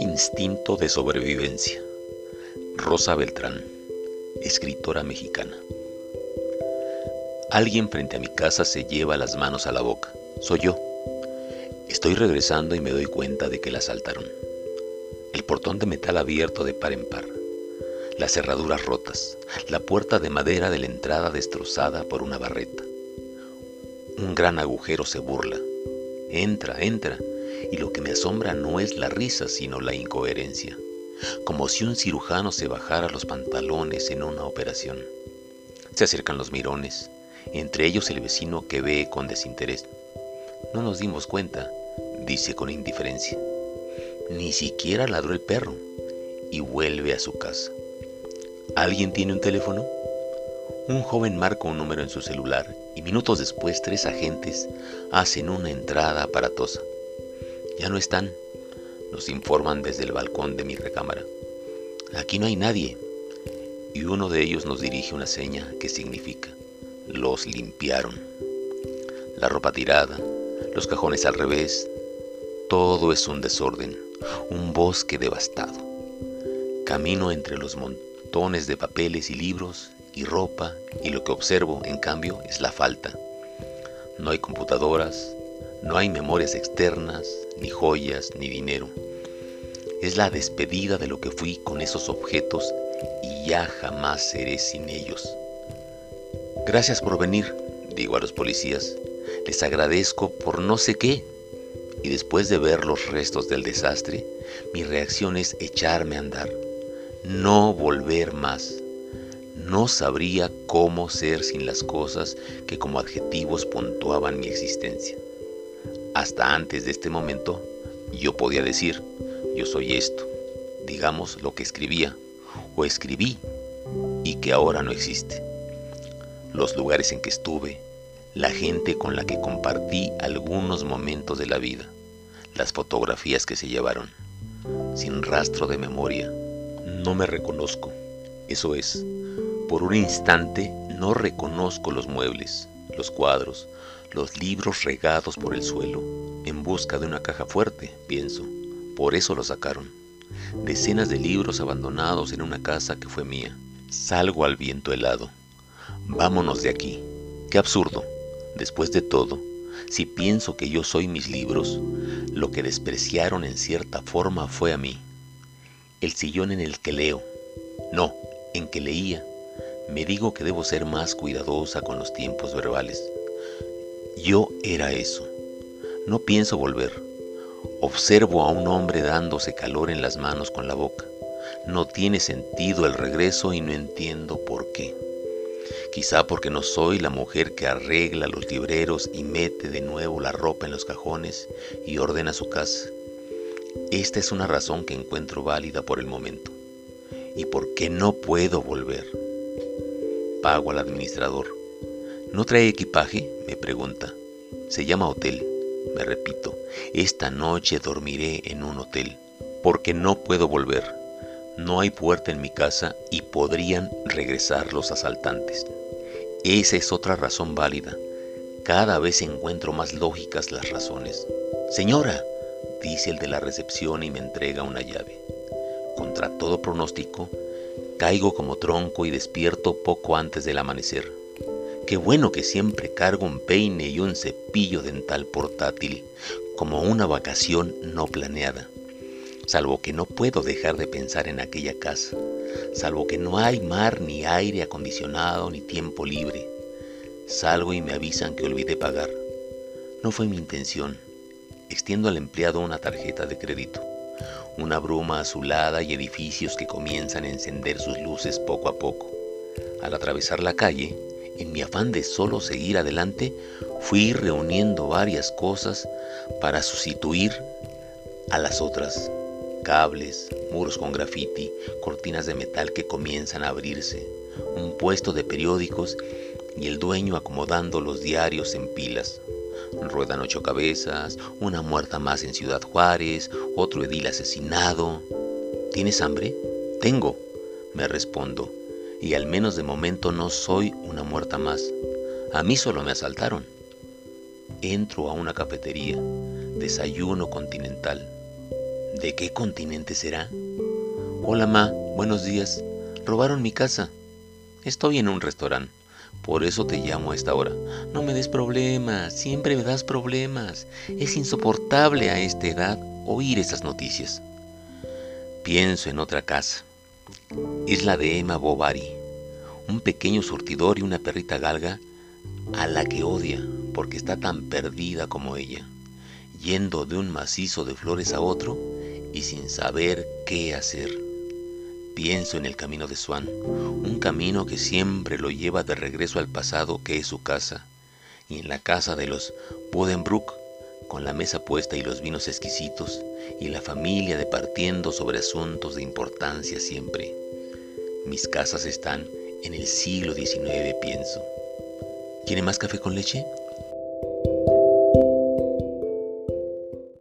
Instinto de sobrevivencia. Rosa Beltrán, escritora mexicana. Alguien frente a mi casa se lleva las manos a la boca. Soy yo. Estoy regresando y me doy cuenta de que la asaltaron. El portón de metal abierto de par en par. Las cerraduras rotas. La puerta de madera de la entrada destrozada por una barreta. Un gran agujero se burla. Entra, entra y lo que me asombra no es la risa, sino la incoherencia, como si un cirujano se bajara los pantalones en una operación. Se acercan los mirones, entre ellos el vecino que ve con desinterés. No nos dimos cuenta, dice con indiferencia. Ni siquiera ladró el perro y vuelve a su casa. ¿Alguien tiene un teléfono? Un joven marca un número en su celular y minutos después tres agentes hacen una entrada aparatosa. Ya no están, nos informan desde el balcón de mi recámara. Aquí no hay nadie. Y uno de ellos nos dirige una seña que significa, los limpiaron. La ropa tirada, los cajones al revés, todo es un desorden, un bosque devastado. Camino entre los montones de papeles y libros y ropa y lo que observo, en cambio, es la falta. No hay computadoras, no hay memorias externas, ni joyas, ni dinero. Es la despedida de lo que fui con esos objetos y ya jamás seré sin ellos. Gracias por venir, digo a los policías. Les agradezco por no sé qué. Y después de ver los restos del desastre, mi reacción es echarme a andar. No volver más. No sabría cómo ser sin las cosas que como adjetivos puntuaban mi existencia. Hasta antes de este momento, yo podía decir, yo soy esto, digamos lo que escribía o escribí y que ahora no existe. Los lugares en que estuve, la gente con la que compartí algunos momentos de la vida, las fotografías que se llevaron, sin rastro de memoria, no me reconozco. Eso es, por un instante no reconozco los muebles, los cuadros, los libros regados por el suelo, en busca de una caja fuerte, pienso. Por eso lo sacaron. Decenas de libros abandonados en una casa que fue mía. Salgo al viento helado. Vámonos de aquí. Qué absurdo. Después de todo, si pienso que yo soy mis libros, lo que despreciaron en cierta forma fue a mí. El sillón en el que leo. No, en que leía. Me digo que debo ser más cuidadosa con los tiempos verbales. Yo era eso. No pienso volver. Observo a un hombre dándose calor en las manos con la boca. No tiene sentido el regreso y no entiendo por qué. Quizá porque no soy la mujer que arregla los libreros y mete de nuevo la ropa en los cajones y ordena su casa. Esta es una razón que encuentro válida por el momento. ¿Y por qué no puedo volver? Pago al administrador. ¿No trae equipaje? me pregunta. Se llama hotel. Me repito, esta noche dormiré en un hotel, porque no puedo volver. No hay puerta en mi casa y podrían regresar los asaltantes. Esa es otra razón válida. Cada vez encuentro más lógicas las razones. Señora, dice el de la recepción y me entrega una llave. Contra todo pronóstico, caigo como tronco y despierto poco antes del amanecer. Qué bueno que siempre cargo un peine y un cepillo dental portátil, como una vacación no planeada. Salvo que no puedo dejar de pensar en aquella casa, salvo que no hay mar ni aire acondicionado ni tiempo libre. Salgo y me avisan que olvidé pagar. No fue mi intención. Extiendo al empleado una tarjeta de crédito. Una bruma azulada y edificios que comienzan a encender sus luces poco a poco. Al atravesar la calle, en mi afán de solo seguir adelante, fui reuniendo varias cosas para sustituir a las otras. Cables, muros con grafiti, cortinas de metal que comienzan a abrirse, un puesto de periódicos y el dueño acomodando los diarios en pilas. Ruedan ocho cabezas, una muerta más en Ciudad Juárez, otro edil asesinado. ¿Tienes hambre? Tengo, me respondo y al menos de momento no soy una muerta más. A mí solo me asaltaron. Entro a una cafetería, desayuno continental. ¿De qué continente será? Hola, Ma, buenos días. Robaron mi casa. Estoy en un restaurante. Por eso te llamo a esta hora. No me des problemas, siempre me das problemas. Es insoportable a esta edad oír esas noticias. Pienso en otra casa. Es la de Emma Bovary, un pequeño surtidor y una perrita galga a la que odia porque está tan perdida como ella, yendo de un macizo de flores a otro y sin saber qué hacer. Pienso en el camino de Swan, un camino que siempre lo lleva de regreso al pasado que es su casa, y en la casa de los Bodenbrook, con la mesa puesta y los vinos exquisitos, y la familia departiendo sobre asuntos de importancia siempre. Mis casas están en el siglo XIX, pienso. ¿Quiere más café con leche?